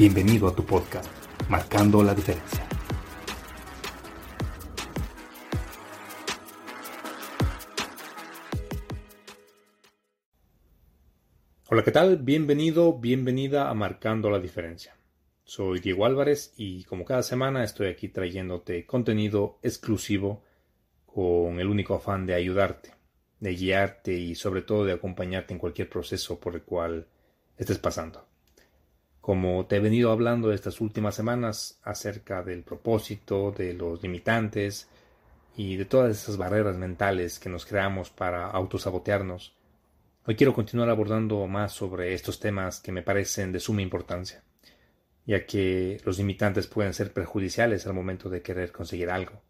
Bienvenido a tu podcast, Marcando la Diferencia. Hola, ¿qué tal? Bienvenido, bienvenida a Marcando la Diferencia. Soy Diego Álvarez y como cada semana estoy aquí trayéndote contenido exclusivo con el único afán de ayudarte de guiarte y sobre todo de acompañarte en cualquier proceso por el cual estés pasando. Como te he venido hablando estas últimas semanas acerca del propósito, de los limitantes y de todas esas barreras mentales que nos creamos para autosabotearnos, hoy quiero continuar abordando más sobre estos temas que me parecen de suma importancia, ya que los limitantes pueden ser perjudiciales al momento de querer conseguir algo.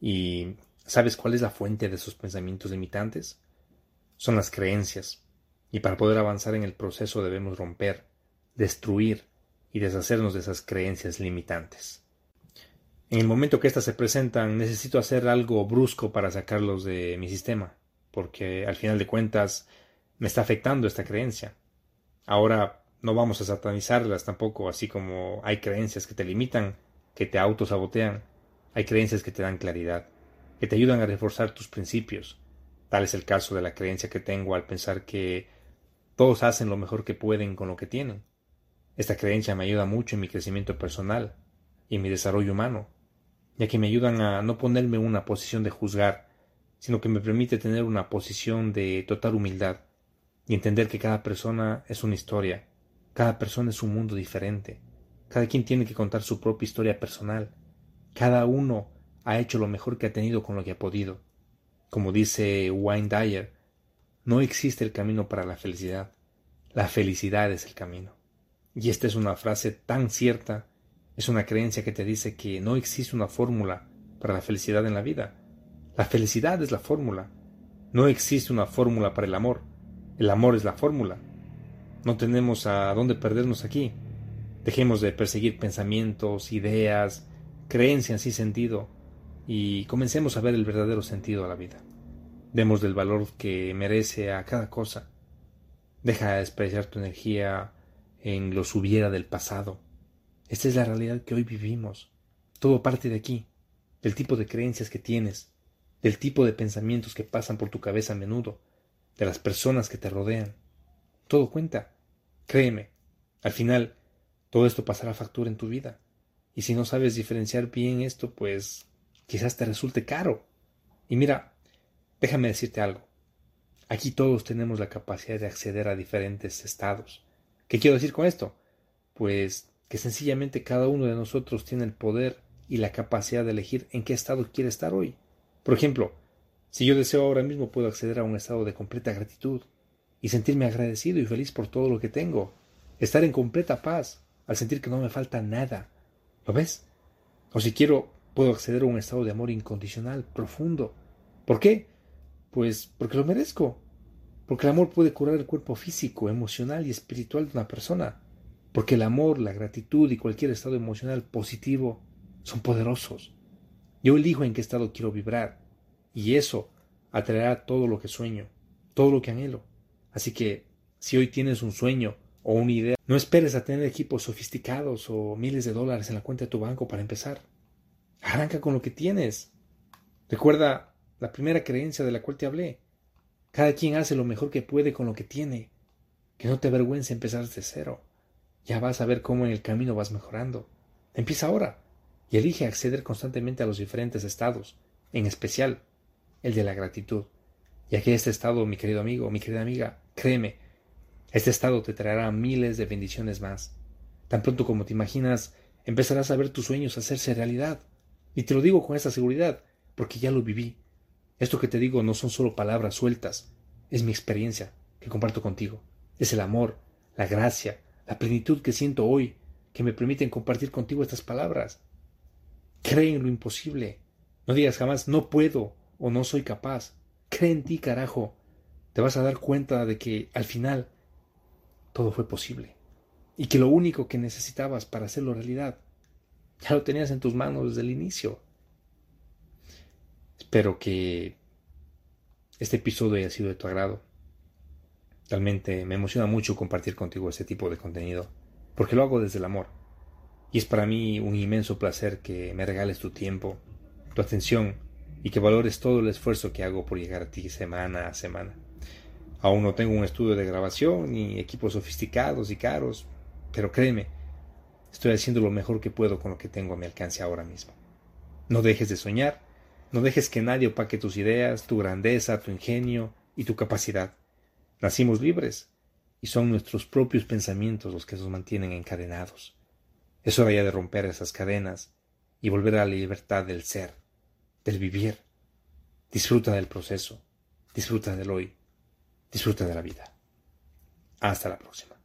Y ¿Sabes cuál es la fuente de esos pensamientos limitantes? Son las creencias. Y para poder avanzar en el proceso debemos romper, destruir y deshacernos de esas creencias limitantes. En el momento que éstas se presentan, necesito hacer algo brusco para sacarlos de mi sistema, porque al final de cuentas me está afectando esta creencia. Ahora no vamos a satanizarlas tampoco, así como hay creencias que te limitan, que te autosabotean, hay creencias que te dan claridad que te ayudan a reforzar tus principios. Tal es el caso de la creencia que tengo al pensar que todos hacen lo mejor que pueden con lo que tienen. Esta creencia me ayuda mucho en mi crecimiento personal y en mi desarrollo humano, ya que me ayudan a no ponerme en una posición de juzgar, sino que me permite tener una posición de total humildad y entender que cada persona es una historia, cada persona es un mundo diferente, cada quien tiene que contar su propia historia personal, cada uno ha hecho lo mejor que ha tenido con lo que ha podido. Como dice Wayne Dyer, no existe el camino para la felicidad, la felicidad es el camino. Y esta es una frase tan cierta, es una creencia que te dice que no existe una fórmula para la felicidad en la vida. La felicidad es la fórmula. No existe una fórmula para el amor. El amor es la fórmula. No tenemos a dónde perdernos aquí. Dejemos de perseguir pensamientos, ideas, creencias sin sentido y comencemos a ver el verdadero sentido a la vida. Demos del valor que merece a cada cosa. Deja de despreciar tu energía en lo subiera del pasado. Esta es la realidad que hoy vivimos. Todo parte de aquí, del tipo de creencias que tienes, del tipo de pensamientos que pasan por tu cabeza a menudo, de las personas que te rodean. Todo cuenta. Créeme, al final todo esto pasará factura en tu vida. Y si no sabes diferenciar bien esto, pues quizás te resulte caro. Y mira, déjame decirte algo. Aquí todos tenemos la capacidad de acceder a diferentes estados. ¿Qué quiero decir con esto? Pues que sencillamente cada uno de nosotros tiene el poder y la capacidad de elegir en qué estado quiere estar hoy. Por ejemplo, si yo deseo ahora mismo puedo acceder a un estado de completa gratitud y sentirme agradecido y feliz por todo lo que tengo, estar en completa paz al sentir que no me falta nada. ¿Lo ves? O si quiero puedo acceder a un estado de amor incondicional, profundo. ¿Por qué? Pues porque lo merezco. Porque el amor puede curar el cuerpo físico, emocional y espiritual de una persona. Porque el amor, la gratitud y cualquier estado emocional positivo son poderosos. Yo elijo en qué estado quiero vibrar. Y eso atraerá todo lo que sueño, todo lo que anhelo. Así que, si hoy tienes un sueño o una idea, no esperes a tener equipos sofisticados o miles de dólares en la cuenta de tu banco para empezar. Arranca con lo que tienes. Recuerda la primera creencia de la cual te hablé. Cada quien hace lo mejor que puede con lo que tiene. Que no te avergüence empezar desde cero. Ya vas a ver cómo en el camino vas mejorando. Empieza ahora. y elige acceder constantemente a los diferentes estados, en especial el de la gratitud. Ya que este estado, mi querido amigo, mi querida amiga, créeme, este estado te traerá miles de bendiciones más. Tan pronto como te imaginas, empezarás a ver tus sueños hacerse realidad. Y te lo digo con esta seguridad, porque ya lo viví. Esto que te digo no son solo palabras sueltas, es mi experiencia que comparto contigo. Es el amor, la gracia, la plenitud que siento hoy, que me permiten compartir contigo estas palabras. Cree en lo imposible. No digas jamás no puedo o no soy capaz. Cree en ti, carajo. Te vas a dar cuenta de que al final todo fue posible. Y que lo único que necesitabas para hacerlo realidad ya lo tenías en tus manos desde el inicio. Espero que este episodio haya sido de tu agrado. Realmente me emociona mucho compartir contigo este tipo de contenido, porque lo hago desde el amor. Y es para mí un inmenso placer que me regales tu tiempo, tu atención y que valores todo el esfuerzo que hago por llegar a ti semana a semana. Aún no tengo un estudio de grabación ni equipos sofisticados y caros, pero créeme, estoy haciendo lo mejor que puedo con lo que tengo a mi alcance ahora mismo. No dejes de soñar, no dejes que nadie opaque tus ideas, tu grandeza, tu ingenio y tu capacidad. Nacimos libres y son nuestros propios pensamientos los que nos mantienen encadenados. Es hora ya de romper esas cadenas y volver a la libertad del ser, del vivir. Disfruta del proceso, disfruta del hoy, disfruta de la vida. Hasta la próxima.